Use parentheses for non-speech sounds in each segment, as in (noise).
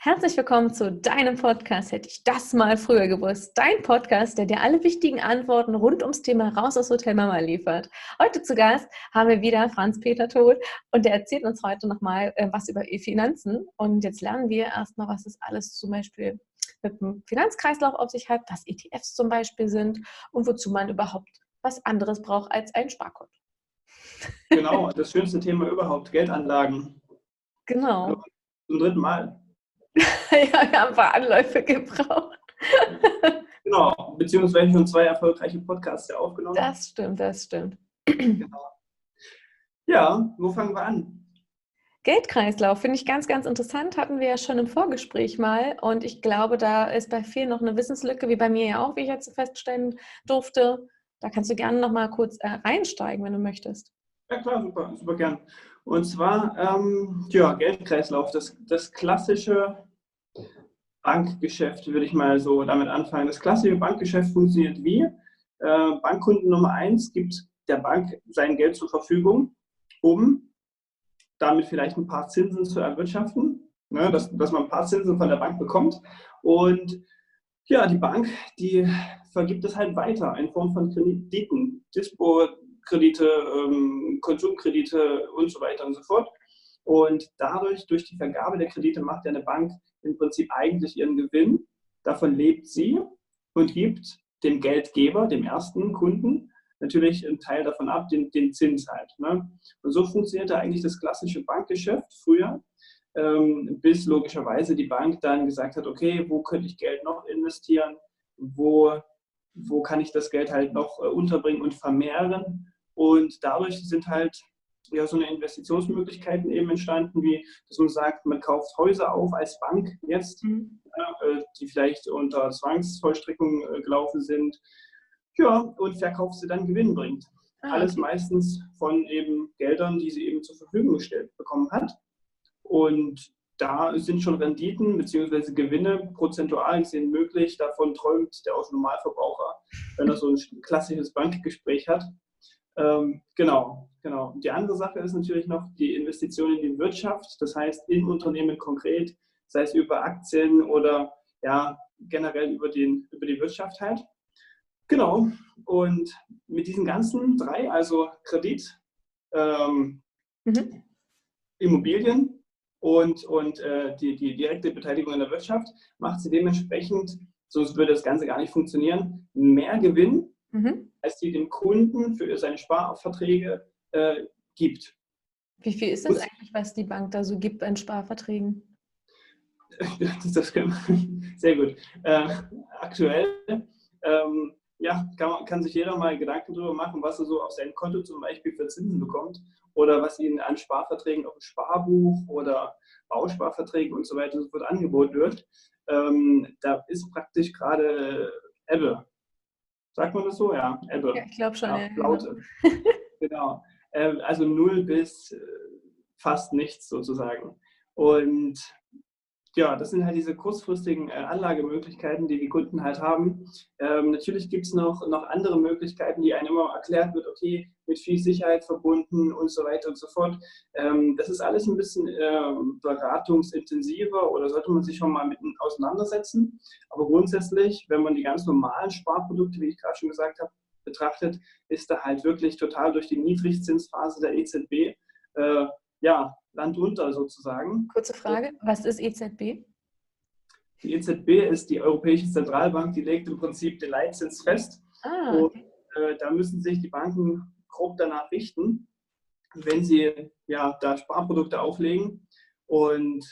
Herzlich willkommen zu deinem Podcast. Hätte ich das mal früher gewusst. Dein Podcast, der dir alle wichtigen Antworten rund ums Thema Raus aus Hotel Mama liefert. Heute zu Gast haben wir wieder Franz-Peter Todt und der erzählt uns heute nochmal äh, was über E-Finanzen. Und jetzt lernen wir erstmal, was es alles zum Beispiel mit dem Finanzkreislauf auf sich hat, was ETFs zum Beispiel sind und wozu man überhaupt was anderes braucht als ein Sparkonto. Genau, das schönste Thema überhaupt, Geldanlagen. Genau. Zum dritten Mal. (laughs) ja, wir haben ein paar Anläufe gebraucht. (laughs) genau, beziehungsweise schon zwei erfolgreiche Podcasts ja aufgenommen. Das stimmt, das stimmt. genau. Ja, wo fangen wir an? Geldkreislauf finde ich ganz, ganz interessant. Hatten wir ja schon im Vorgespräch mal. Und ich glaube, da ist bei vielen noch eine Wissenslücke, wie bei mir ja auch, wie ich jetzt feststellen durfte. Da kannst du gerne noch mal kurz äh, reinsteigen, wenn du möchtest. Ja, klar, super, super gern. Und zwar, ähm, ja, Geldkreislauf, das, das klassische Bankgeschäft, würde ich mal so damit anfangen. Das klassische Bankgeschäft funktioniert wie? Äh, Bankkunden Nummer eins gibt der Bank sein Geld zur Verfügung, um damit vielleicht ein paar Zinsen zu erwirtschaften, ne, dass, dass man ein paar Zinsen von der Bank bekommt. Und ja, die Bank, die vergibt es halt weiter in Form von Krediten, Dispo-Kredite, ähm, Konsumkredite und so weiter und so fort. Und dadurch, durch die Vergabe der Kredite, macht ja eine Bank im Prinzip eigentlich ihren Gewinn. Davon lebt sie und gibt dem Geldgeber, dem ersten Kunden, natürlich einen Teil davon ab, den, den Zins halt. Ne? Und so funktionierte eigentlich das klassische Bankgeschäft früher, ähm, bis logischerweise die Bank dann gesagt hat, okay, wo könnte ich Geld noch investieren, wo, wo kann ich das Geld halt noch äh, unterbringen und vermehren. Und dadurch sind halt ja, so eine Investitionsmöglichkeiten eben entstanden, wie dass man sagt, man kauft Häuser auf als Bank jetzt, mhm. äh, die vielleicht unter Zwangsvollstreckung äh, gelaufen sind, ja, und verkauft sie dann Gewinn bringt. Ah, Alles meistens von eben Geldern, die sie eben zur Verfügung gestellt bekommen hat. Und da sind schon Renditen bzw. Gewinne prozentual gesehen möglich. Davon träumt der Autonormalverbraucher, wenn er so ein klassisches Bankgespräch hat. Ähm, genau, genau. Die andere Sache ist natürlich noch die Investition in die Wirtschaft, das heißt in Unternehmen konkret, sei es über Aktien oder ja, generell über, den, über die Wirtschaft halt. Genau. Und mit diesen ganzen drei, also Kredit, ähm, mhm. Immobilien und, und äh, die, die direkte Beteiligung in der Wirtschaft, macht sie dementsprechend, sonst würde das Ganze gar nicht funktionieren, mehr Gewinn mhm. Als die dem Kunden für seine Sparverträge äh, gibt. Wie viel ist das eigentlich, was die Bank da so gibt an Sparverträgen? (laughs) das kann (laughs) sehr gut. Äh, aktuell ähm, ja, kann, kann sich jeder mal Gedanken darüber machen, was er so auf sein Konto zum Beispiel für Zinsen bekommt oder was ihnen an Sparverträgen auf dem Sparbuch oder Bausparverträgen und so weiter so fort angeboten wird. Ähm, da ist praktisch gerade Ebbe. Sagt man das so? Ja, Ebbe. Ja, ich glaube schon. Ja, Laute. (laughs) genau. Ähm, also null bis äh, fast nichts sozusagen. Und ja, das sind halt diese kurzfristigen äh, Anlagemöglichkeiten, die die Kunden halt haben. Ähm, natürlich gibt es noch, noch andere Möglichkeiten, die einem immer erklärt wird, okay, mit viel Sicherheit verbunden und so weiter und so fort. Ähm, das ist alles ein bisschen äh, beratungsintensiver oder sollte man sich schon mal mit auseinandersetzen. Aber grundsätzlich, wenn man die ganz normalen Sparprodukte, wie ich gerade schon gesagt habe, betrachtet, ist da halt wirklich total durch die Niedrigzinsphase der EZB äh, ja, Land unter sozusagen. Kurze Frage, was ist EZB? Die EZB ist die Europäische Zentralbank, die legt im Prinzip den Leitzins fest. Ah, okay. Und äh, da müssen sich die Banken grob danach richten, wenn sie ja da Sparprodukte auflegen. Und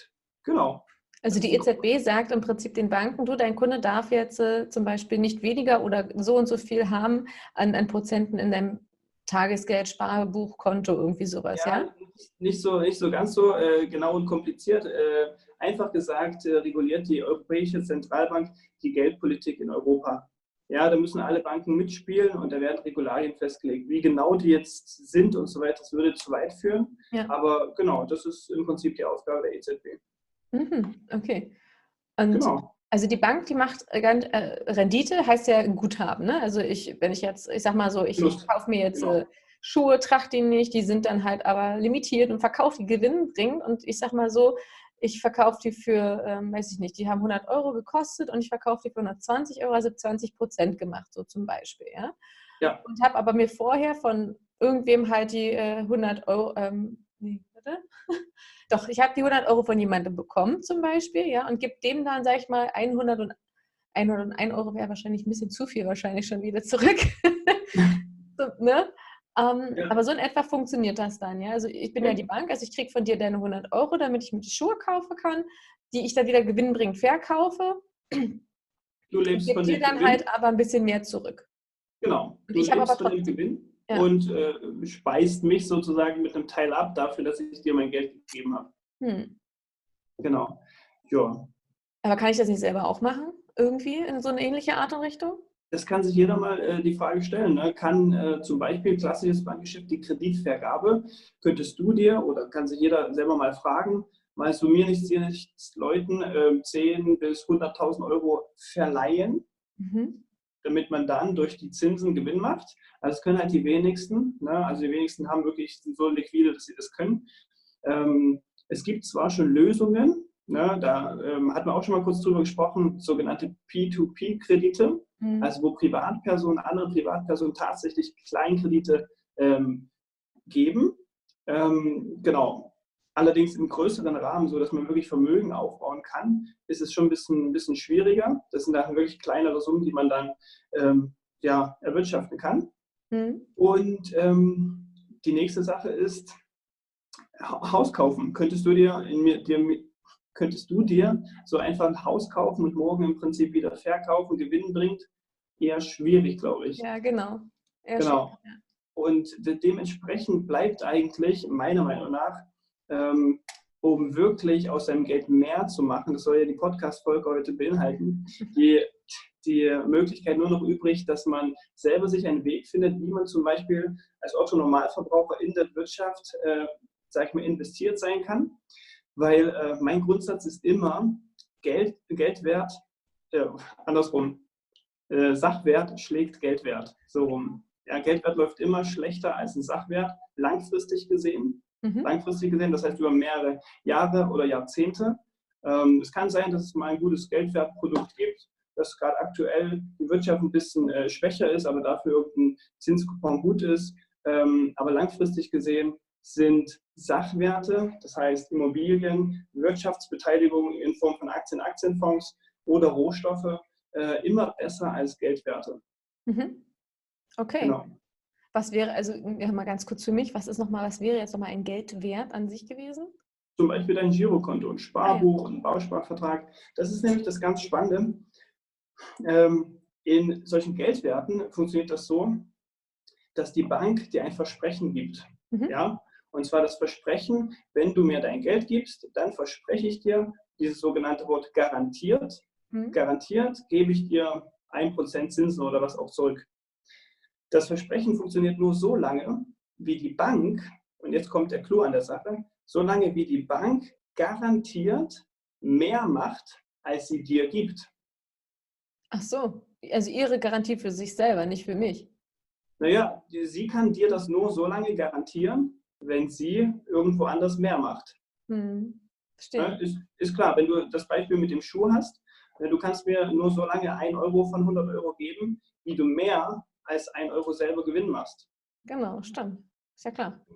genau. Also die EZB sagt im Prinzip den Banken, du, dein Kunde darf jetzt äh, zum Beispiel nicht weniger oder so und so viel haben an, an Prozenten in deinem Tagesgeld, Sparbuch, Konto, irgendwie sowas, ja? ja? Nicht, so, nicht so ganz so äh, genau und kompliziert. Äh, einfach gesagt, äh, reguliert die Europäische Zentralbank die Geldpolitik in Europa. Ja, da müssen alle Banken mitspielen und da werden Regularien festgelegt. Wie genau die jetzt sind und so weiter, das würde zu weit führen. Ja. Aber genau, das ist im Prinzip die Aufgabe der EZB. Mhm, okay. Und genau. Also die Bank, die macht äh, äh, Rendite, heißt ja Guthaben. Ne? Also ich, wenn ich jetzt, ich sag mal so, ich, ich kaufe mir jetzt genau. äh, Schuhe, trachte die nicht, die sind dann halt aber limitiert und verkauft die gewinnbringend. Und ich sag mal so, ich verkaufe die für, ähm, weiß ich nicht, die haben 100 Euro gekostet und ich verkaufe die für 120 Euro, also 20 Prozent gemacht, so zum Beispiel. Ja? Ja. Und habe aber mir vorher von irgendwem halt die äh, 100 Euro, ähm, nee, warte. (laughs) Doch, ich habe die 100 Euro von jemandem bekommen zum Beispiel, ja, und gebe dem dann, sage ich mal, 100 und 101 Euro wäre wahrscheinlich ein bisschen zu viel wahrscheinlich schon wieder zurück. (laughs) so, ne? Ähm, ja. Aber so in etwa funktioniert das dann, ja. Also ich bin ja, ja die Bank, also ich kriege von dir deine 100 Euro, damit ich mir die Schuhe kaufen kann, die ich dann wieder gewinnbringend verkaufe. Du lebst von dir dann Gewinn. halt aber ein bisschen mehr zurück. Genau. Du ich lebst von dem Gewinn ja. und äh, speist mich sozusagen mit einem Teil ab dafür, dass ich dir mein Geld gegeben habe. Hm. Genau. Ja. Aber kann ich das nicht selber auch machen? Irgendwie in so eine ähnliche Art und Richtung? Das kann sich jeder mal äh, die Frage stellen. Ne? Kann äh, zum Beispiel klassisches Bankgeschäft die Kreditvergabe, könntest du dir oder kann sich jeder selber mal fragen, meinst du mir nichts, dir nichts Leuten äh, 10 bis 100.000 Euro verleihen, mhm. damit man dann durch die Zinsen Gewinn macht? Also das können halt die wenigsten. Ne? Also die wenigsten haben wirklich so liquide, dass sie das können. Ähm, es gibt zwar schon Lösungen, Ne, da ähm, hat man auch schon mal kurz drüber gesprochen, sogenannte P2P-Kredite, mhm. also wo Privatpersonen, andere Privatpersonen tatsächlich Kleinkredite ähm, geben. Ähm, genau. Allerdings im größeren Rahmen, so dass man wirklich Vermögen aufbauen kann, ist es schon ein bisschen, ein bisschen schwieriger. Das sind dann wirklich kleinere Summen, die man dann ähm, ja, erwirtschaften kann. Mhm. Und ähm, die nächste Sache ist, Haus kaufen. Könntest du dir, in mir, dir könntest du dir so einfach ein Haus kaufen und morgen im Prinzip wieder verkaufen, Gewinn bringt, eher schwierig, glaube ich. Ja, genau. Eher genau. Ja. Und dementsprechend bleibt eigentlich, meiner Meinung nach, ähm, um wirklich aus seinem Geld mehr zu machen, das soll ja die Podcast-Folge heute beinhalten, (laughs) die, die Möglichkeit nur noch übrig, dass man selber sich einen Weg findet, wie man zum Beispiel als Otto-Normalverbraucher in der Wirtschaft, äh, sag ich mal, investiert sein kann weil äh, mein Grundsatz ist immer, Geld, Geldwert, äh, andersrum, äh, Sachwert schlägt Geldwert. So rum. Ja, Geldwert läuft immer schlechter als ein Sachwert, langfristig gesehen. Mhm. Langfristig gesehen, das heißt über mehrere Jahre oder Jahrzehnte. Ähm, es kann sein, dass es mal ein gutes Geldwertprodukt gibt, das gerade aktuell die Wirtschaft ein bisschen äh, schwächer ist, aber dafür irgendein Zinskupon gut ist. Ähm, aber langfristig gesehen sind Sachwerte, das heißt Immobilien, Wirtschaftsbeteiligung in Form von Aktien, Aktienfonds oder Rohstoffe äh, immer besser als Geldwerte. Mhm. Okay. Genau. Was wäre, also ja, mal ganz kurz für mich, was ist nochmal, was wäre jetzt nochmal ein Geldwert an sich gewesen? Zum Beispiel dein Girokonto, ein Sparbuch, ah, ja. ein Bausparvertrag. Das ist nämlich das ganz Spannende. Ähm, in solchen Geldwerten funktioniert das so, dass die Bank dir ein Versprechen gibt. Mhm. Ja? Und zwar das Versprechen, wenn du mir dein Geld gibst, dann verspreche ich dir dieses sogenannte Wort garantiert. Mhm. Garantiert gebe ich dir ein Prozent Zinsen oder was auch zurück. Das Versprechen funktioniert nur so lange, wie die Bank, und jetzt kommt der Clou an der Sache, so lange wie die Bank garantiert mehr macht, als sie dir gibt. Ach so, also ihre Garantie für sich selber, nicht für mich. Naja, sie kann dir das nur so lange garantieren, wenn sie irgendwo anders mehr macht. Hm. Ja, ist, ist, klar, wenn du das Beispiel mit dem Schuh hast, äh, du kannst mir nur so lange 1 Euro von 100 Euro geben, wie du mehr als 1 Euro selber Gewinn machst. Genau, stimmt. Ist ja klar.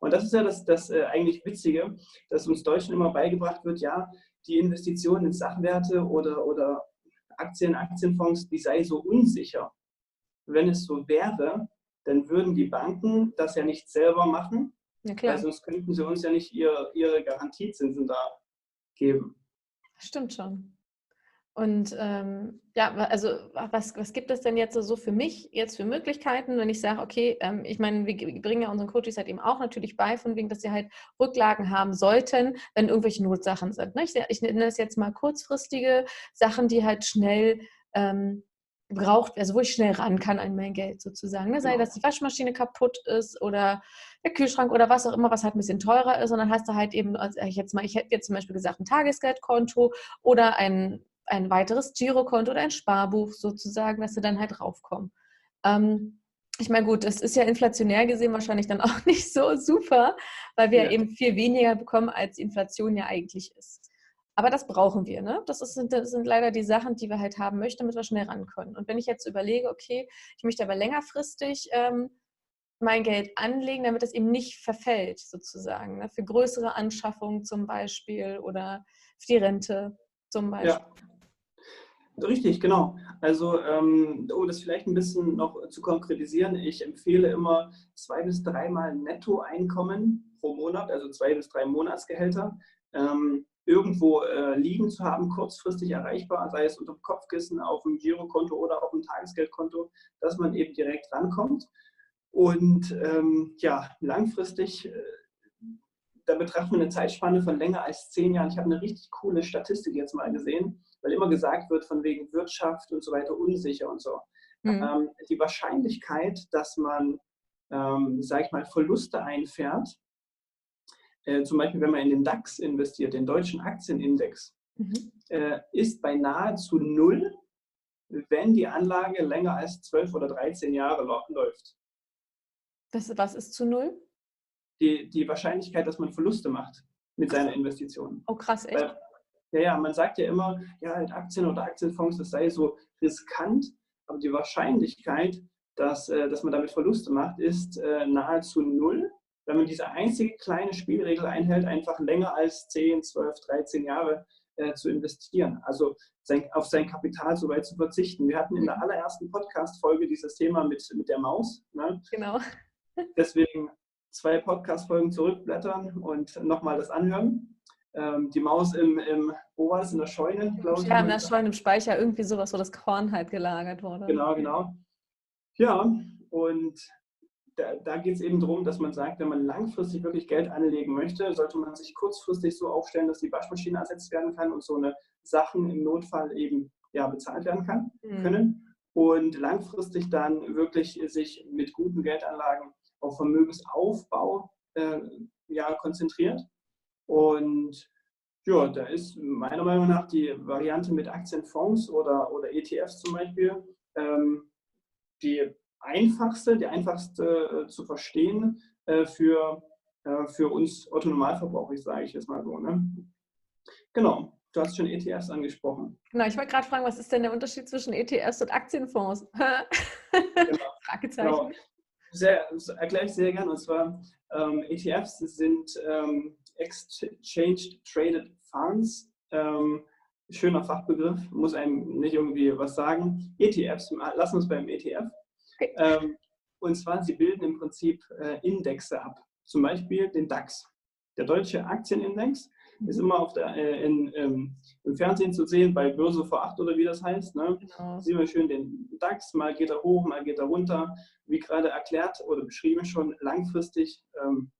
Und das ist ja das, das äh, eigentlich Witzige, dass uns Deutschen immer beigebracht wird, ja, die Investition in Sachwerte oder, oder Aktien, Aktienfonds, die sei so unsicher. Wenn es so wäre, dann würden die Banken das ja nicht selber machen, ja, klar. Weil sonst könnten sie uns ja nicht ihr, ihre Garantiezinsen da geben. Stimmt schon. Und ähm, ja, also was, was gibt es denn jetzt so für mich jetzt für Möglichkeiten, wenn ich sage, okay, ähm, ich meine, wir bringen ja unseren Coaches halt eben auch natürlich bei, von wegen, dass sie halt Rücklagen haben sollten, wenn irgendwelche Notsachen sind. Ne? Ich, ich nenne das jetzt mal kurzfristige Sachen, die halt schnell ähm, gebraucht, also wo ich schnell ran kann an mein Geld sozusagen. Ne? Sei ja. dass die Waschmaschine kaputt ist oder der Kühlschrank oder was auch immer, was halt ein bisschen teurer ist. Und dann hast du halt eben, also ich jetzt mal, ich hätte jetzt zum Beispiel gesagt, ein Tagesgeldkonto oder ein, ein weiteres Girokonto oder ein Sparbuch sozusagen, dass sie dann halt raufkommen. Ähm, ich meine, gut, das ist ja inflationär gesehen wahrscheinlich dann (laughs) auch nicht so super, weil wir ja. eben viel weniger bekommen, als Inflation ja eigentlich ist. Aber das brauchen wir, ne? Das, ist, das sind leider die Sachen, die wir halt haben möchten, damit wir schnell ran können. Und wenn ich jetzt überlege, okay, ich möchte aber längerfristig ähm, mein Geld anlegen, damit es eben nicht verfällt, sozusagen. Ne? Für größere Anschaffungen zum Beispiel oder für die Rente zum Beispiel. Ja. Richtig, genau. Also, ähm, um das vielleicht ein bisschen noch zu konkretisieren, ich empfehle immer zwei bis dreimal Nettoeinkommen pro Monat, also zwei bis drei Monatsgehälter, ähm, irgendwo äh, liegen zu haben, kurzfristig erreichbar, sei es unter dem Kopfkissen, auf dem Girokonto oder auf dem Tagesgeldkonto, dass man eben direkt rankommt. Und ähm, ja, langfristig, äh, da betrachtet man eine Zeitspanne von länger als zehn Jahren. Ich habe eine richtig coole Statistik jetzt mal gesehen, weil immer gesagt wird, von wegen Wirtschaft und so weiter unsicher und so. Mhm. Ähm, die Wahrscheinlichkeit, dass man, ähm, sage ich mal, Verluste einfährt, äh, zum Beispiel wenn man in den DAX investiert, den deutschen Aktienindex, mhm. äh, ist bei nahezu null, wenn die Anlage länger als 12 oder 13 Jahre läuft. Das, was ist zu null? Die, die Wahrscheinlichkeit, dass man Verluste macht mit seiner Investition. Oh krass, echt? Weil, ja, ja, man sagt ja immer, ja, halt Aktien oder Aktienfonds, das sei so riskant, aber die Wahrscheinlichkeit, dass, äh, dass man damit Verluste macht, ist äh, nahezu null, wenn man diese einzige kleine Spielregel einhält, einfach länger als 10, 12, 13 Jahre äh, zu investieren. Also sein, auf sein Kapital so weit zu verzichten. Wir hatten in der allerersten Podcast-Folge dieses Thema mit, mit der Maus. Ne? Genau. Deswegen zwei Podcast-Folgen zurückblättern und nochmal das anhören. Ähm, die Maus im, im, wo war es, in der Scheune, glaube ich. Ja, in der Scheune im Speicher, irgendwie sowas, wo das Korn halt gelagert wurde. Genau, genau. Ja, und da, da geht es eben darum, dass man sagt, wenn man langfristig wirklich Geld anlegen möchte, sollte man sich kurzfristig so aufstellen, dass die Waschmaschine ersetzt werden kann und so eine Sachen im Notfall eben ja, bezahlt werden kann, mhm. können. Und langfristig dann wirklich sich mit guten Geldanlagen auf Vermögensaufbau äh, ja, konzentriert. Und ja, da ist meiner Meinung nach die Variante mit Aktienfonds oder, oder ETFs zum Beispiel ähm, die einfachste, die einfachste äh, zu verstehen äh, für, äh, für uns Autonomalverbraucher, sage ich jetzt mal so. Ne? Genau, du hast schon ETFs angesprochen. Genau, ich wollte gerade fragen, was ist denn der Unterschied zwischen ETFs und Aktienfonds? genau. (laughs) Fragezeichen. Genau. Sehr, erkläre ich sehr gerne. Und zwar ähm, ETFs sind ähm, Exchange Traded Funds. Ähm, schöner Fachbegriff, muss einem nicht irgendwie was sagen. ETFs, lassen wir uns beim ETF. (laughs) Ähm, und zwar, sie bilden im Prinzip äh, Indexe ab. Zum Beispiel den DAX. Der deutsche Aktienindex mhm. ist immer auf der, äh, in, ähm, im Fernsehen zu sehen, bei Börse vor acht oder wie das heißt. Ne? Genau. Sehen wir schön den DAX, mal geht er hoch, mal geht er runter. Wie gerade erklärt oder beschrieben schon, langfristig ähm,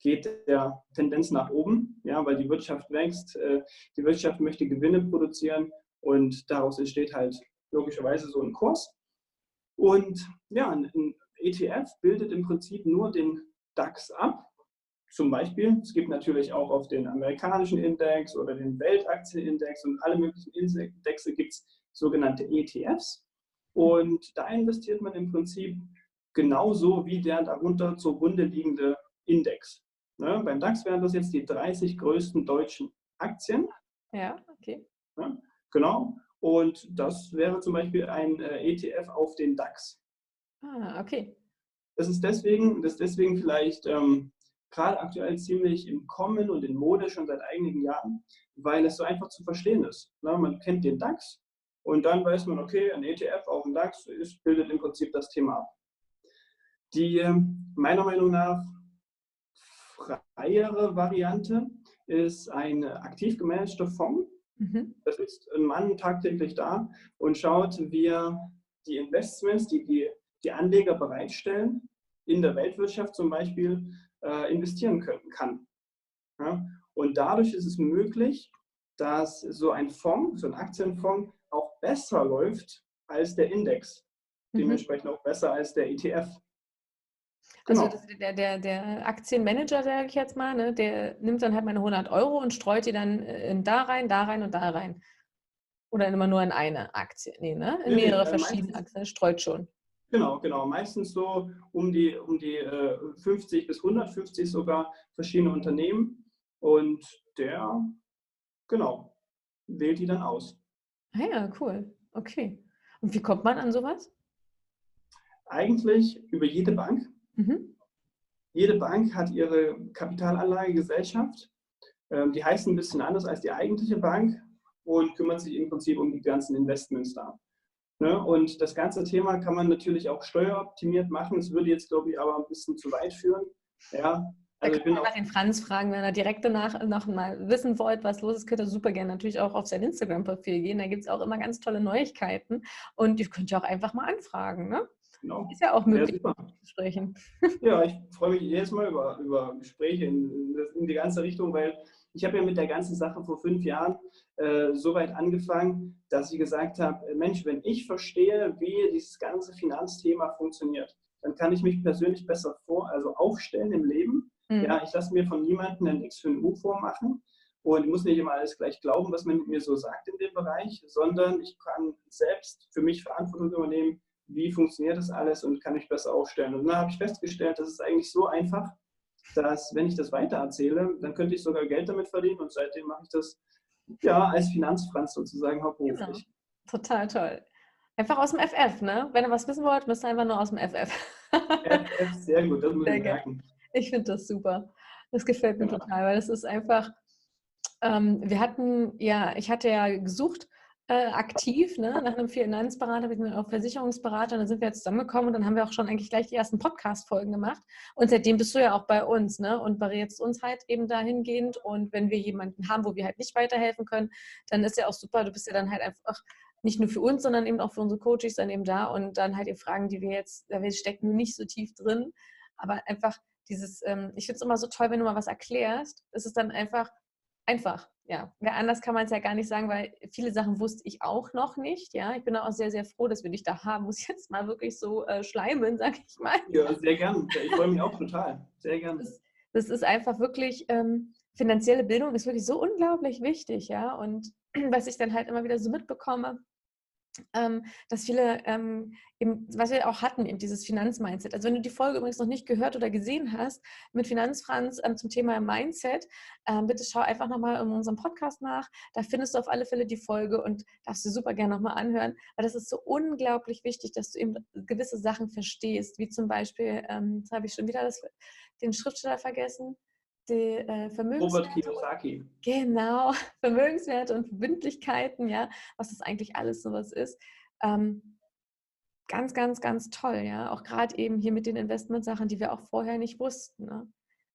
geht der Tendenz nach oben, ja, weil die Wirtschaft wächst, äh, die Wirtschaft möchte Gewinne produzieren und daraus entsteht halt logischerweise so ein Kurs. Und ja, ein ETF bildet im Prinzip nur den DAX ab. Zum Beispiel, es gibt natürlich auch auf den amerikanischen Index oder den Weltaktienindex und alle möglichen Indexe gibt es sogenannte ETFs. Und da investiert man im Prinzip genauso wie der darunter zugrunde liegende Index. Ne, beim DAX wären das jetzt die 30 größten deutschen Aktien. Ja, okay. Ja, genau. Und das wäre zum Beispiel ein äh, ETF auf den DAX. Ah, okay. Das ist deswegen, das ist deswegen vielleicht ähm, gerade aktuell ziemlich im Kommen und in Mode schon seit einigen Jahren, weil es so einfach zu verstehen ist. Na, man kennt den DAX und dann weiß man, okay, ein ETF auf dem DAX ist, bildet im Prinzip das Thema ab. Die ähm, meiner Meinung nach freiere Variante ist ein aktiv gemanagter Fonds, Mhm. Da sitzt ein Mann tagtäglich da und schaut, wie er die Investments, die die, die Anleger bereitstellen, in der Weltwirtschaft zum Beispiel äh, investieren können, kann. Ja? Und dadurch ist es möglich, dass so ein Fonds, so ein Aktienfonds auch besser läuft als der Index. Mhm. Dementsprechend auch besser als der ETF. Also genau. Also der, der, der Aktienmanager, sage ich jetzt mal, ne, der nimmt dann halt meine 100 Euro und streut die dann äh, in da rein, da rein und da rein. Oder immer nur in eine Aktie? Nee, ne? In mehrere nee, verschiedene Aktien, streut schon. Genau, genau. Meistens so um die, um die äh, 50 bis 150 sogar verschiedene Unternehmen. Und der, genau, wählt die dann aus. Ah ja, cool. Okay. Und wie kommt man an sowas? Eigentlich über jede Bank. Mhm. Jede Bank hat ihre Kapitalanlagegesellschaft. Ähm, die heißt ein bisschen anders als die eigentliche Bank und kümmert sich im Prinzip um die ganzen Investments da. Ne? Und das ganze Thema kann man natürlich auch steueroptimiert machen. Das würde jetzt, glaube ich, aber ein bisschen zu weit führen. Ja, also da könnt ihr nach den Franz fragen, wenn ihr direkt danach noch mal wissen wollt, was los ist, könnt ihr super gerne natürlich auch auf sein Instagram-Profil gehen. Da gibt es auch immer ganz tolle Neuigkeiten und ihr könnt ja auch einfach mal anfragen. Ne? Genau. Ist ja auch möglich ja, zu sprechen. (laughs) Ja, ich freue mich jedes Mal über, über Gespräche in, in die ganze Richtung, weil ich habe ja mit der ganzen Sache vor fünf Jahren äh, so weit angefangen, dass ich gesagt habe, äh, Mensch, wenn ich verstehe, wie dieses ganze Finanzthema funktioniert, dann kann ich mich persönlich besser vor, also aufstellen im Leben. Mhm. Ja, ich lasse mir von niemandem ein X für ein U vormachen und muss nicht immer alles gleich glauben, was man mir so sagt in dem Bereich, sondern ich kann selbst für mich Verantwortung übernehmen, wie funktioniert das alles und kann mich besser aufstellen. Und dann habe ich festgestellt, das ist eigentlich so einfach, dass wenn ich das weitererzähle, dann könnte ich sogar Geld damit verdienen und seitdem mache ich das ja als Finanzfranz sozusagen hauptberuflich. Genau. Total toll. Einfach aus dem FF, ne? Wenn ihr was wissen wollt, müsst ihr einfach nur aus dem FF. FF, sehr gut, das muss ich merken. Ich finde das super. Das gefällt mir ja. total, weil das ist einfach, ähm, wir hatten ja, ich hatte ja gesucht, äh, aktiv, ne? nach einem Finanzberater, wir auch Versicherungsberater, und dann sind wir jetzt zusammengekommen und dann haben wir auch schon eigentlich gleich die ersten Podcast-Folgen gemacht. Und seitdem bist du ja auch bei uns ne? und berätst uns halt eben dahingehend. Und wenn wir jemanden haben, wo wir halt nicht weiterhelfen können, dann ist ja auch super, du bist ja dann halt einfach nicht nur für uns, sondern eben auch für unsere Coaches dann eben da und dann halt die Fragen, die wir jetzt, da wir stecken nicht so tief drin, aber einfach dieses, ähm, ich finde es immer so toll, wenn du mal was erklärst, es ist dann einfach einfach. Ja, anders kann man es ja gar nicht sagen, weil viele Sachen wusste ich auch noch nicht. Ja, ich bin auch sehr, sehr froh, dass wir dich da haben. Muss ich jetzt mal wirklich so äh, schleimen, (laughs) sag ich mal. Ja, sehr gern. Ich freue mich auch total. Sehr gern. Das, das ist einfach wirklich, ähm, finanzielle Bildung ist wirklich so unglaublich wichtig, ja. Und (clears throat) was ich dann halt immer wieder so mitbekomme, ähm, dass viele, ähm, eben, was wir auch hatten, eben dieses Finanzmindset. Also wenn du die Folge übrigens noch nicht gehört oder gesehen hast mit Finanzfranz ähm, zum Thema Mindset, ähm, bitte schau einfach nochmal in unserem Podcast nach. Da findest du auf alle Fälle die Folge und darfst du super gerne nochmal anhören, weil das ist so unglaublich wichtig, dass du eben gewisse Sachen verstehst, wie zum Beispiel, ähm, jetzt habe ich schon wieder das, den Schriftsteller vergessen, die äh, Vermögenswerte. Robert Kiyosaki. Genau, (laughs) Vermögenswerte und Verbindlichkeiten, ja, was das eigentlich alles sowas ist. Ähm, ganz, ganz, ganz toll, ja. Auch gerade eben hier mit den Investmentsachen, die wir auch vorher nicht wussten. Ne?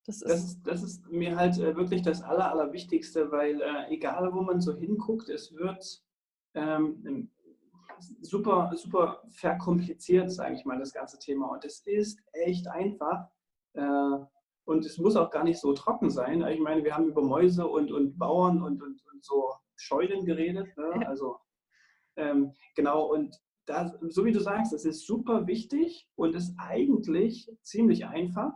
Das, ist das, ist, das ist mir halt äh, wirklich das Aller, Allerwichtigste, weil äh, egal wo man so hinguckt, es wird ähm, super, super verkompliziert, sage ich mal, das ganze Thema. Und es ist echt einfach. Äh, und es muss auch gar nicht so trocken sein. Ich meine, wir haben über Mäuse und, und Bauern und, und, und so Scheunen geredet. Ne? Also ähm, genau, und das, so wie du sagst, es ist super wichtig und ist eigentlich ziemlich einfach.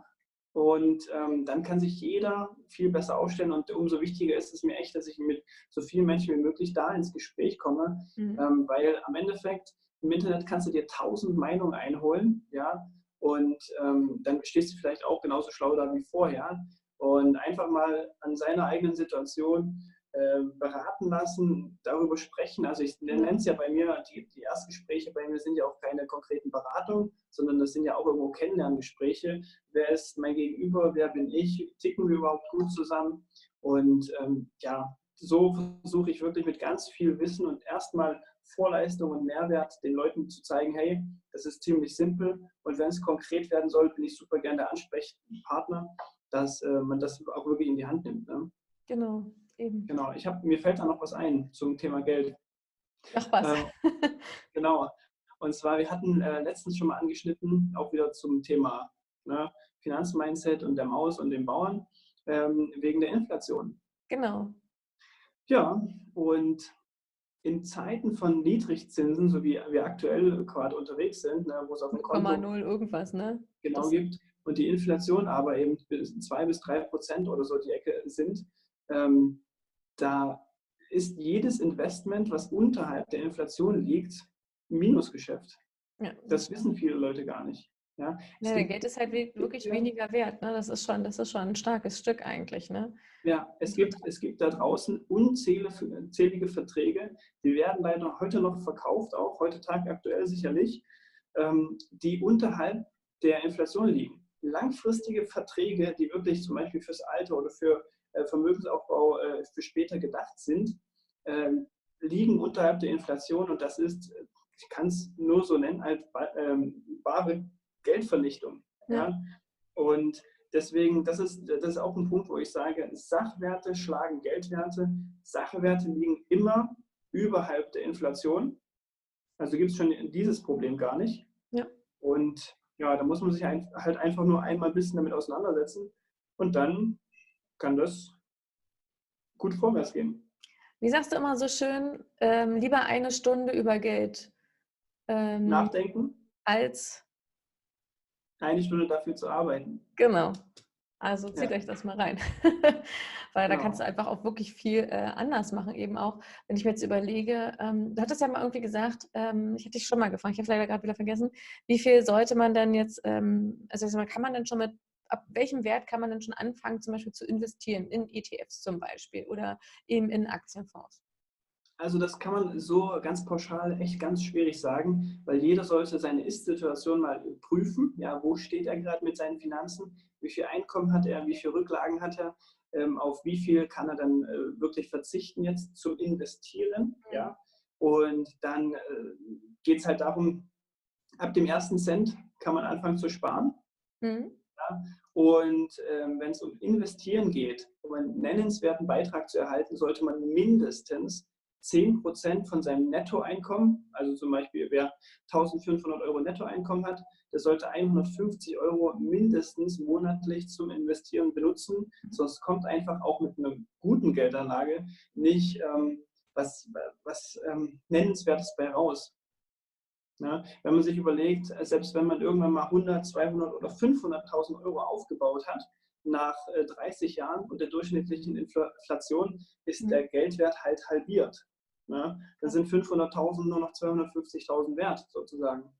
Und ähm, dann kann sich jeder viel besser aufstellen. Und umso wichtiger ist es mir echt, dass ich mit so vielen Menschen wie möglich da ins Gespräch komme. Mhm. Ähm, weil am Endeffekt im Internet kannst du dir tausend Meinungen einholen. Ja, und ähm, dann stehst du vielleicht auch genauso schlau da wie vorher. Und einfach mal an seiner eigenen Situation äh, beraten lassen, darüber sprechen. Also ich nenne es ja bei mir, die, die Erstgespräche bei mir sind ja auch keine konkreten Beratungen, sondern das sind ja auch irgendwo Kennenlerngespräche. Wer ist mein Gegenüber? Wer bin ich? Ticken wir überhaupt gut zusammen? Und ähm, ja, so versuche ich wirklich mit ganz viel Wissen und erstmal Vorleistung und Mehrwert den Leuten zu zeigen, hey, das ist ziemlich simpel und wenn es konkret werden soll, bin ich super gerne der Ansprechpartner, dass äh, man das auch wirklich in die Hand nimmt. Ne? Genau, eben. Genau, ich hab, mir fällt da noch was ein zum Thema Geld. Ach was. Äh, (laughs) genau. Und zwar, wir hatten äh, letztens schon mal angeschnitten, auch wieder zum Thema ne, Finanzmindset und der Maus und den Bauern, ähm, wegen der Inflation. Genau. Ja, und in Zeiten von Niedrigzinsen, so wie wir aktuell gerade unterwegs sind, ne, wo es auf dem Konto 0,0 irgendwas, ne? Genau das gibt und die Inflation aber eben zwei bis drei Prozent oder so die Ecke sind, ähm, da ist jedes Investment, was unterhalb der Inflation liegt, Minusgeschäft. Ja. Das wissen viele Leute gar nicht. Ja, ja gibt, Geld ist halt (laughs) wirklich ja. weniger wert. Ne? Das, ist schon, das ist schon ein starkes Stück eigentlich. Ne? Ja, es gibt, es gibt da draußen unzählige Verträge, die werden leider heute noch verkauft, auch heute Tag aktuell sicherlich, ähm, die unterhalb der Inflation liegen. Langfristige Verträge, die wirklich zum Beispiel fürs Alter oder für äh, Vermögensaufbau äh, für später gedacht sind, äh, liegen unterhalb der Inflation und das ist, ich kann es nur so nennen, als ähm, bare Geldvernichtung. Ja. ja. Und deswegen, das ist, das ist auch ein Punkt, wo ich sage, Sachwerte schlagen Geldwerte. Sachwerte liegen immer überhalb der Inflation. Also gibt es schon dieses Problem gar nicht. Ja. Und ja, da muss man sich halt einfach nur einmal ein bisschen damit auseinandersetzen und dann kann das gut vorwärts gehen. Wie sagst du immer so schön, ähm, lieber eine Stunde über Geld ähm, nachdenken als eine Stunde dafür zu arbeiten. Genau. Also zieht ja. euch das mal rein. (laughs) Weil genau. da kannst du einfach auch wirklich viel äh, anders machen. Eben auch, wenn ich mir jetzt überlege, ähm, du hattest ja mal irgendwie gesagt, ähm, ich hatte dich schon mal gefragt, ich habe leider gerade wieder vergessen, wie viel sollte man denn jetzt, ähm, also kann man denn schon mit, ab welchem Wert kann man denn schon anfangen, zum Beispiel zu investieren, in ETFs zum Beispiel oder eben in Aktienfonds? Also das kann man so ganz pauschal echt ganz schwierig sagen, weil jeder sollte seine Ist-Situation mal prüfen. Ja, wo steht er gerade mit seinen Finanzen? Wie viel Einkommen hat er? Wie viele Rücklagen hat er? Ähm, auf wie viel kann er dann äh, wirklich verzichten jetzt zum Investieren? Mhm. Ja, und dann äh, geht es halt darum, ab dem ersten Cent kann man anfangen zu sparen. Mhm. Ja, und ähm, wenn es um Investieren geht, um einen nennenswerten Beitrag zu erhalten, sollte man mindestens 10 Prozent von seinem Nettoeinkommen, also zum Beispiel wer 1500 Euro Nettoeinkommen hat, der sollte 150 Euro mindestens monatlich zum Investieren benutzen, sonst kommt einfach auch mit einer guten Geldanlage nicht ähm, was, was ähm, Nennenswertes bei raus. Ja, wenn man sich überlegt, selbst wenn man irgendwann mal 100, 200 oder 500.000 Euro aufgebaut hat, nach 30 äh, Jahren und der durchschnittlichen Inflation ist mhm. der Geldwert halt halbiert. Ja, dann sind 500.000 nur noch 250.000 wert, sozusagen.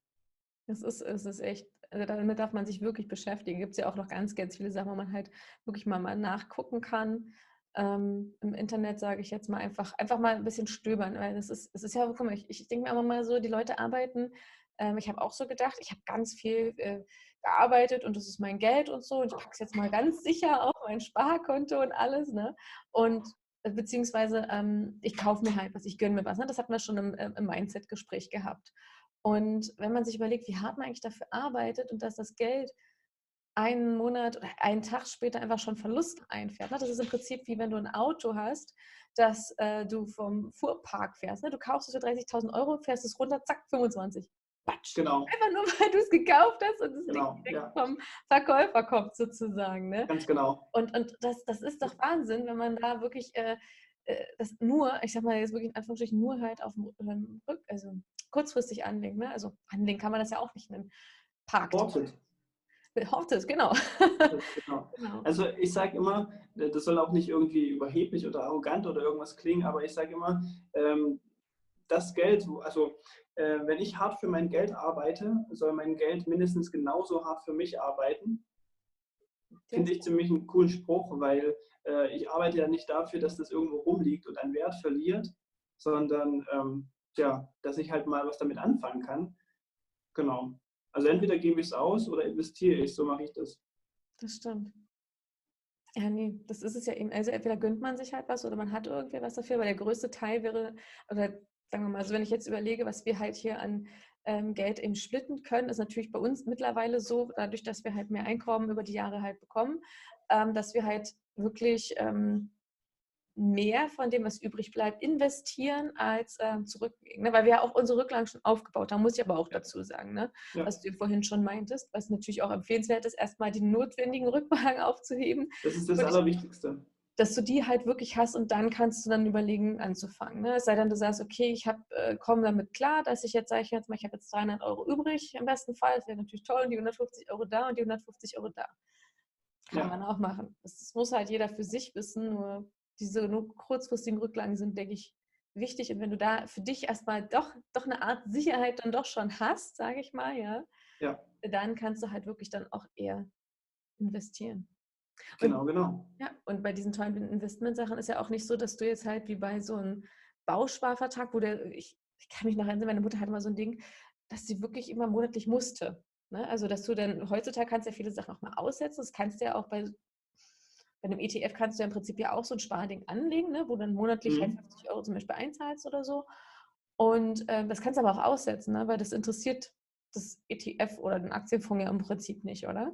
Das ist, es ist echt, also damit darf man sich wirklich beschäftigen. Gibt es ja auch noch ganz, ganz viele Sachen, wo man halt wirklich mal, mal nachgucken kann. Ähm, Im Internet sage ich jetzt mal einfach, einfach mal ein bisschen stöbern, weil das ist, es ist ja, guck mal, ich, ich denke mir immer mal so, die Leute arbeiten, ähm, ich habe auch so gedacht, ich habe ganz viel äh, gearbeitet und das ist mein Geld und so und ich packe es jetzt mal ganz sicher auf mein Sparkonto und alles, ne? Und beziehungsweise ähm, ich kaufe mir halt was, ich gönne mir was. Ne? Das hatten wir schon im, äh, im Mindset-Gespräch gehabt. Und wenn man sich überlegt, wie hart man eigentlich dafür arbeitet und dass das Geld einen Monat oder einen Tag später einfach schon Verlust einfährt. Ne? Das ist im Prinzip wie wenn du ein Auto hast, das äh, du vom Fuhrpark fährst. Ne? Du kaufst es für 30.000 Euro, fährst es runter, zack, 25. Batsch. Genau. (laughs) Einfach nur, weil du es gekauft hast und es genau, direkt ja. vom Verkäufer kommt sozusagen. Ne? Ganz genau. Und, und das, das ist doch Wahnsinn, wenn man da wirklich äh, äh das nur, ich sag mal jetzt wirklich in Anführungsstrichen, nur halt auf dem Rück, also kurzfristig anlegen. Ne? Also anlegen kann man das ja auch nicht nennen. Parkt. Hortet. Hortet, genau. genau. (laughs) genau. Also ich sage immer, das soll auch nicht irgendwie überheblich oder arrogant oder irgendwas klingen, aber ich sage immer, ähm, das Geld, also äh, wenn ich hart für mein Geld arbeite, soll mein Geld mindestens genauso hart für mich arbeiten. Finde ich ziemlich einen coolen Spruch, weil äh, ich arbeite ja nicht dafür, dass das irgendwo rumliegt und einen Wert verliert, sondern ähm, ja, dass ich halt mal was damit anfangen kann. Genau. Also entweder gebe ich es aus oder investiere ich, so mache ich das. Das stimmt. Ja, nee, das ist es ja eben. Also entweder gönnt man sich halt was oder man hat irgendwie was dafür, aber der größte Teil wäre, oder sagen wir mal, also wenn ich jetzt überlege, was wir halt hier an ähm, Geld eben splitten können, ist natürlich bei uns mittlerweile so, dadurch, dass wir halt mehr Einkommen über die Jahre halt bekommen, ähm, dass wir halt wirklich ähm, mehr von dem, was übrig bleibt, investieren als ähm, zurücklegen. Ne? Weil wir ja auch unsere Rücklagen schon aufgebaut haben, muss ich aber auch dazu sagen, ne? Ja. was du vorhin schon meintest, was natürlich auch empfehlenswert ist, erstmal die notwendigen (laughs) Rücklagen aufzuheben. Das ist das Allerwichtigste dass du die halt wirklich hast und dann kannst du dann überlegen anzufangen. Ne? Es sei denn, du sagst, okay, ich äh, komme damit klar, dass ich jetzt, sage ich jetzt mal, ich habe jetzt 300 Euro übrig im besten Fall, das wäre natürlich toll und die 150 Euro da und die 150 Euro da. Kann ja. man auch machen. Das, das, muss halt jeder für sich wissen, nur diese nur kurzfristigen Rücklagen sind, denke ich, wichtig. Und wenn du da für dich erstmal doch, doch eine Art Sicherheit dann doch schon hast, sage ich mal, ja, ja, dann kannst du halt wirklich dann auch eher investieren. Genau, und, genau. Ja, und bei diesen tollen Investmentsachen ist ja auch nicht so, dass du jetzt halt wie bei so einem Bausparvertrag, wo der, ich, ich kann mich noch erinnern, meine Mutter hatte mal so ein Ding, dass sie wirklich immer monatlich musste. Ne? Also, dass du dann, heutzutage kannst du ja viele Sachen auch mal aussetzen. Das kannst du ja auch bei, bei einem ETF kannst du ja im Prinzip ja auch so ein Sparding anlegen, ne? wo du dann monatlich mhm. 50 Euro zum Beispiel einzahlst oder so. Und äh, das kannst du aber auch aussetzen, ne? weil das interessiert das ETF oder den Aktienfonds ja im Prinzip nicht, oder?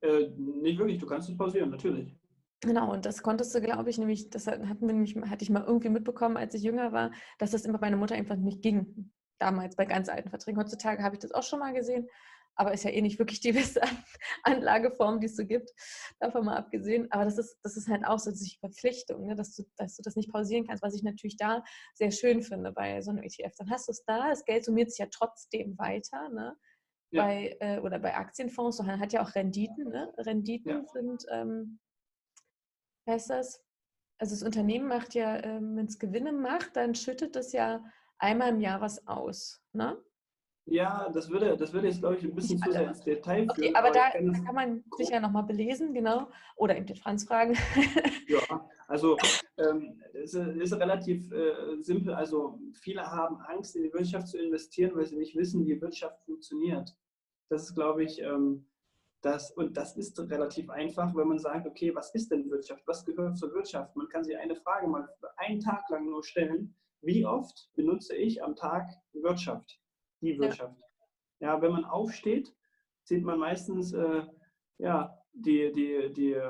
Äh, nicht wirklich, du kannst es pausieren, natürlich. Genau, und das konntest du, glaube ich, nämlich, das hatten wir nämlich, hatte ich mal irgendwie mitbekommen, als ich jünger war, dass das immer bei meiner Mutter einfach nicht ging. Damals bei ganz alten Verträgen. Heutzutage habe ich das auch schon mal gesehen, aber ist ja eh nicht wirklich die (laughs) beste Anlageform, die es so gibt. Davon mal abgesehen. Aber das ist, das ist halt auch so eine Verpflichtung, ne? dass, du, dass du das nicht pausieren kannst, was ich natürlich da sehr schön finde bei so einem ETF. Dann hast du es da, das Geld summiert sich ja trotzdem weiter. Ne? Ja. Bei, äh, oder bei Aktienfonds, man hat ja auch Renditen. Ne? Renditen ja. sind, ähm, heißt das? Also das Unternehmen macht ja, ähm, wenn es Gewinne macht, dann schüttet es ja einmal im Jahr was aus. Ne? Ja, das würde, das würde jetzt, glaube ich, ein bisschen zu sehr ins Detail führen. Okay, aber, aber da, da, kann man sich ja nochmal belesen, genau. Oder eben den Franz fragen. ja, also (laughs) ähm, es ist relativ äh, simpel. Also viele haben Angst, in die Wirtschaft zu investieren, weil sie nicht wissen, wie Wirtschaft funktioniert. Das ist, glaube ich, ähm, das, und das ist relativ einfach, wenn man sagt, okay, was ist denn Wirtschaft? Was gehört zur Wirtschaft? Man kann sich eine Frage mal einen Tag lang nur stellen. Wie oft benutze ich am Tag Wirtschaft? Die Wirtschaft. Ja, ja wenn man aufsteht, sieht man meistens äh, ja, die, die, die,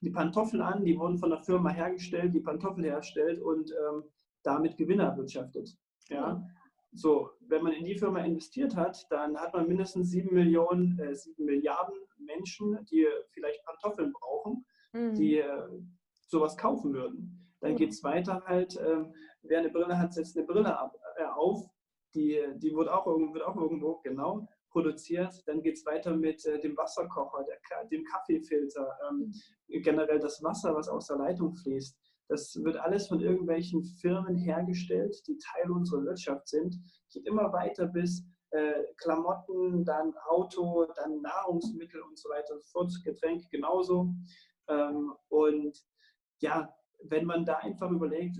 die Pantoffeln an, die wurden von der Firma hergestellt, die Pantoffel herstellt und ähm, damit Gewinner erwirtschaftet. Ja. So, wenn man in die Firma investiert hat, dann hat man mindestens sieben Millionen, äh, sieben Milliarden Menschen, die vielleicht Pantoffeln brauchen, mhm. die äh, sowas kaufen würden. Dann geht es weiter halt, äh, wer eine Brille hat, setzt eine Brille ab, äh, auf, die, die wird, auch, wird auch irgendwo genau produziert. Dann geht es weiter mit äh, dem Wasserkocher, der, dem Kaffeefilter, ähm, mhm. generell das Wasser, was aus der Leitung fließt. Das wird alles von irgendwelchen Firmen hergestellt, die Teil unserer Wirtschaft sind. Geht immer weiter bis äh, Klamotten, dann Auto, dann Nahrungsmittel und so weiter und so fort, Getränke genauso. Ähm, und ja, wenn man da einfach überlegt,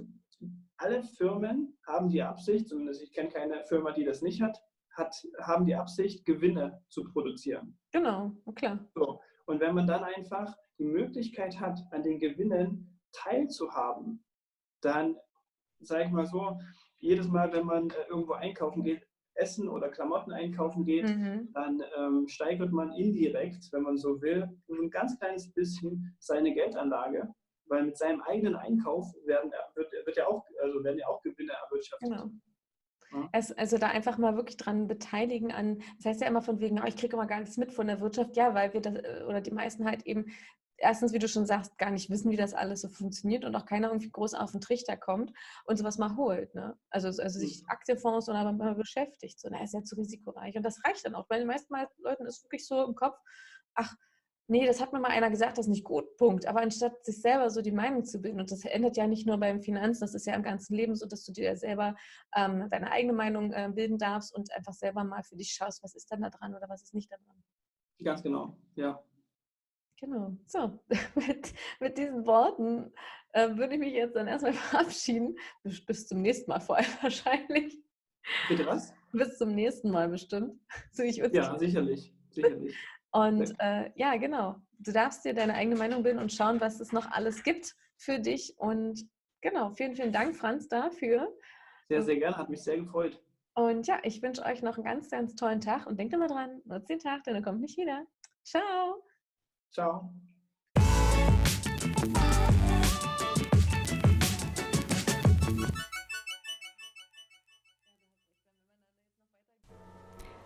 alle Firmen haben die Absicht, zumindest ich kenne keine Firma, die das nicht hat, hat haben die Absicht, Gewinne zu produzieren. Genau, klar. So. Und wenn man dann einfach die Möglichkeit hat, an den Gewinnen teilzuhaben, dann, sage ich mal so, jedes Mal, wenn man äh, irgendwo einkaufen geht, Essen oder Klamotten einkaufen geht, mhm. dann ähm, steigert man indirekt, wenn man so will, ein ganz kleines bisschen seine Geldanlage, weil mit seinem eigenen Einkauf werden, wird, wird ja auch, also werden ja auch Gewinne erwirtschaftet. Genau. Es, also da einfach mal wirklich dran beteiligen an, das heißt ja immer von wegen, oh, ich kriege immer gar nichts mit von der Wirtschaft, ja, weil wir das, äh, oder die meisten halt eben erstens, wie du schon sagst, gar nicht wissen, wie das alles so funktioniert und auch keiner irgendwie groß auf den Trichter kommt und sowas mal holt. Ne? Also, also sich mhm. Aktienfonds oder mal beschäftigt. So, na, ist ja zu risikoreich. Und das reicht dann auch. Bei den meisten Leuten ist wirklich so im Kopf, ach, nee, das hat mir mal einer gesagt, das ist nicht gut, Punkt. Aber anstatt sich selber so die Meinung zu bilden, und das endet ja nicht nur beim Finanzen, das ist ja im ganzen Leben so, dass du dir selber ähm, deine eigene Meinung äh, bilden darfst und einfach selber mal für dich schaust, was ist denn da dran oder was ist nicht da dran. Ganz genau, ja. Genau. So, (laughs) mit, mit diesen Worten äh, würde ich mich jetzt dann erstmal (laughs) verabschieden. Bis, bis zum nächsten Mal vor allem (laughs) wahrscheinlich. Bitte was? Bis zum nächsten Mal bestimmt. So, ich ja, sicherlich. sicherlich. Und äh, ja, genau. Du darfst dir deine eigene Meinung bilden und schauen, was es noch alles gibt für dich. Und genau, vielen, vielen Dank, Franz, dafür. Sehr, sehr gerne. Hat mich sehr gefreut. Und ja, ich wünsche euch noch einen ganz, ganz tollen Tag und denkt immer dran, nutzt den Tag, denn er kommt nicht wieder. Ciao. Ciao.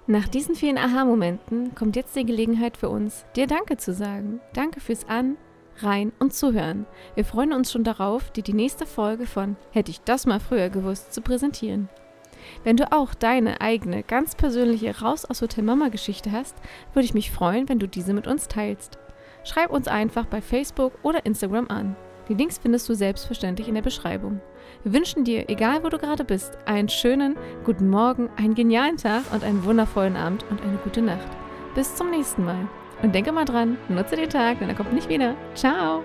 Nach diesen vielen Aha-Momenten kommt jetzt die Gelegenheit für uns, dir Danke zu sagen. Danke fürs An, Rein und Zuhören. Wir freuen uns schon darauf, dir die nächste Folge von Hätte ich das mal früher gewusst zu präsentieren. Wenn du auch deine eigene, ganz persönliche Raus aus Hotel Mama Geschichte hast, würde ich mich freuen, wenn du diese mit uns teilst. Schreib uns einfach bei Facebook oder Instagram an. Die Links findest du selbstverständlich in der Beschreibung. Wir wünschen dir, egal wo du gerade bist, einen schönen guten Morgen, einen genialen Tag und einen wundervollen Abend und eine gute Nacht. Bis zum nächsten Mal. Und denke mal dran, nutze den Tag, denn er kommt nicht wieder. Ciao!